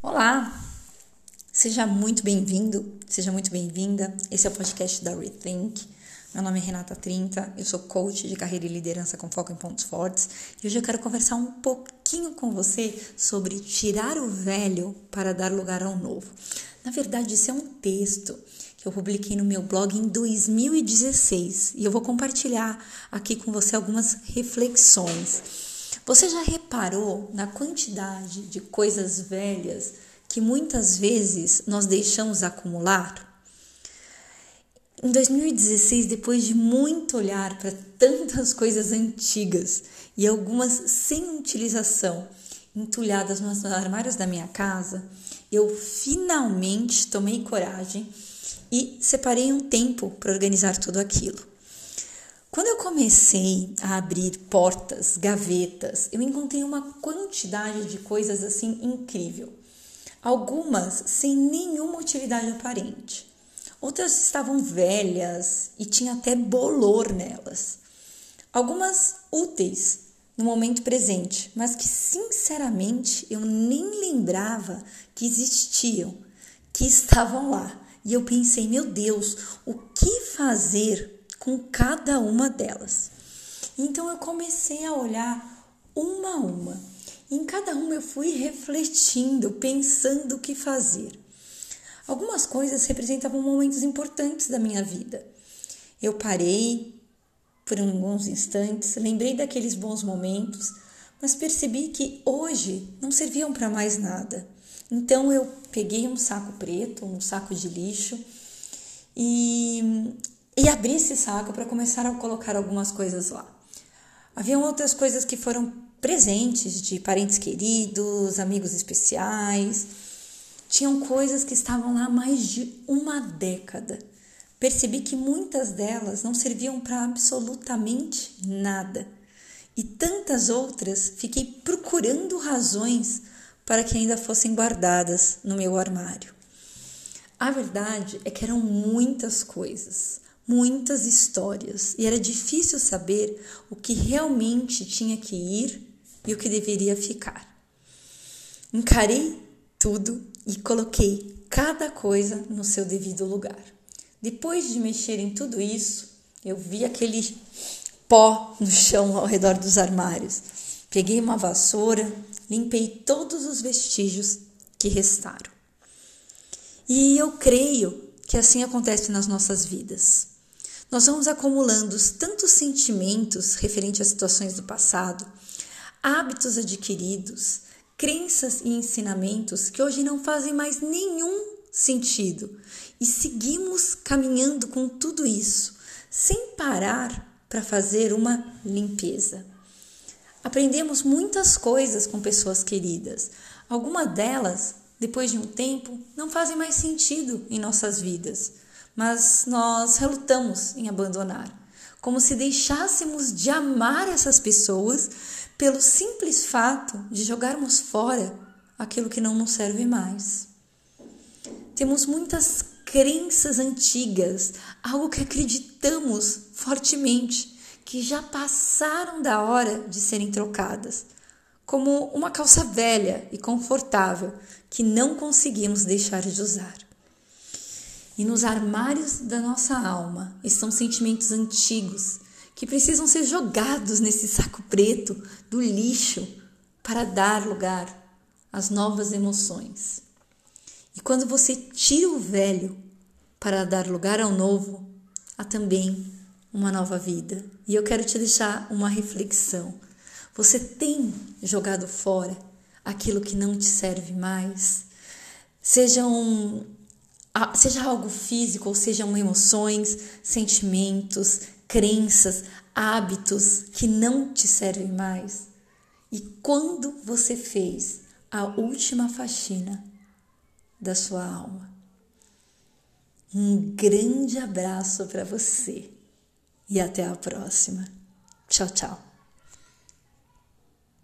Olá! Seja muito bem-vindo, seja muito bem-vinda. Esse é o podcast da Rethink. Meu nome é Renata Trinta, eu sou coach de carreira e liderança com foco em pontos fortes e hoje eu quero conversar um pouquinho com você sobre tirar o velho para dar lugar ao novo. Na verdade, isso é um texto que eu publiquei no meu blog em 2016 e eu vou compartilhar aqui com você algumas reflexões. Você já reparou na quantidade de coisas velhas que muitas vezes nós deixamos acumular? Em 2016, depois de muito olhar para tantas coisas antigas e algumas sem utilização entulhadas nos armários da minha casa, eu finalmente tomei coragem e separei um tempo para organizar tudo aquilo. Quando eu comecei a abrir portas, gavetas, eu encontrei uma quantidade de coisas assim incrível. Algumas sem nenhuma utilidade aparente. Outras estavam velhas e tinha até bolor nelas. Algumas úteis no momento presente, mas que sinceramente eu nem lembrava que existiam, que estavam lá. E eu pensei, meu Deus, o que fazer com cada uma delas? Então eu comecei a olhar uma a uma. Em cada uma eu fui refletindo, pensando o que fazer. Algumas coisas representavam momentos importantes da minha vida. Eu parei por alguns instantes, lembrei daqueles bons momentos, mas percebi que hoje não serviam para mais nada. Então eu peguei um saco preto, um saco de lixo e, e abri esse saco para começar a colocar algumas coisas lá. Haviam outras coisas que foram presentes de parentes queridos, amigos especiais. Tinham coisas que estavam lá há mais de uma década. Percebi que muitas delas não serviam para absolutamente nada. E tantas outras fiquei procurando razões para que ainda fossem guardadas no meu armário. A verdade é que eram muitas coisas, muitas histórias, e era difícil saber o que realmente tinha que ir e o que deveria ficar. Encarei tudo e coloquei cada coisa no seu devido lugar. Depois de mexer em tudo isso, eu vi aquele pó no chão ao redor dos armários. Peguei uma vassoura, limpei todos os vestígios que restaram. E eu creio que assim acontece nas nossas vidas. Nós vamos acumulando tantos sentimentos referentes às situações do passado, hábitos adquiridos, crenças e ensinamentos que hoje não fazem mais nenhum sentido e seguimos caminhando com tudo isso sem parar para fazer uma limpeza. Aprendemos muitas coisas com pessoas queridas. Algumas delas, depois de um tempo, não fazem mais sentido em nossas vidas, mas nós relutamos em abandonar, como se deixássemos de amar essas pessoas pelo simples fato de jogarmos fora aquilo que não nos serve mais. Temos muitas crenças antigas, algo que acreditamos fortemente que já passaram da hora de serem trocadas, como uma calça velha e confortável que não conseguimos deixar de usar. E nos armários da nossa alma estão sentimentos antigos que precisam ser jogados nesse saco preto do lixo para dar lugar às novas emoções. E quando você tira o velho para dar lugar ao novo, há também uma nova vida. E eu quero te deixar uma reflexão. Você tem jogado fora aquilo que não te serve mais? Seja, um, seja algo físico, ou sejam emoções, sentimentos, crenças, hábitos que não te servem mais? E quando você fez a última faxina da sua alma? Um grande abraço para você e até a próxima. Tchau, tchau.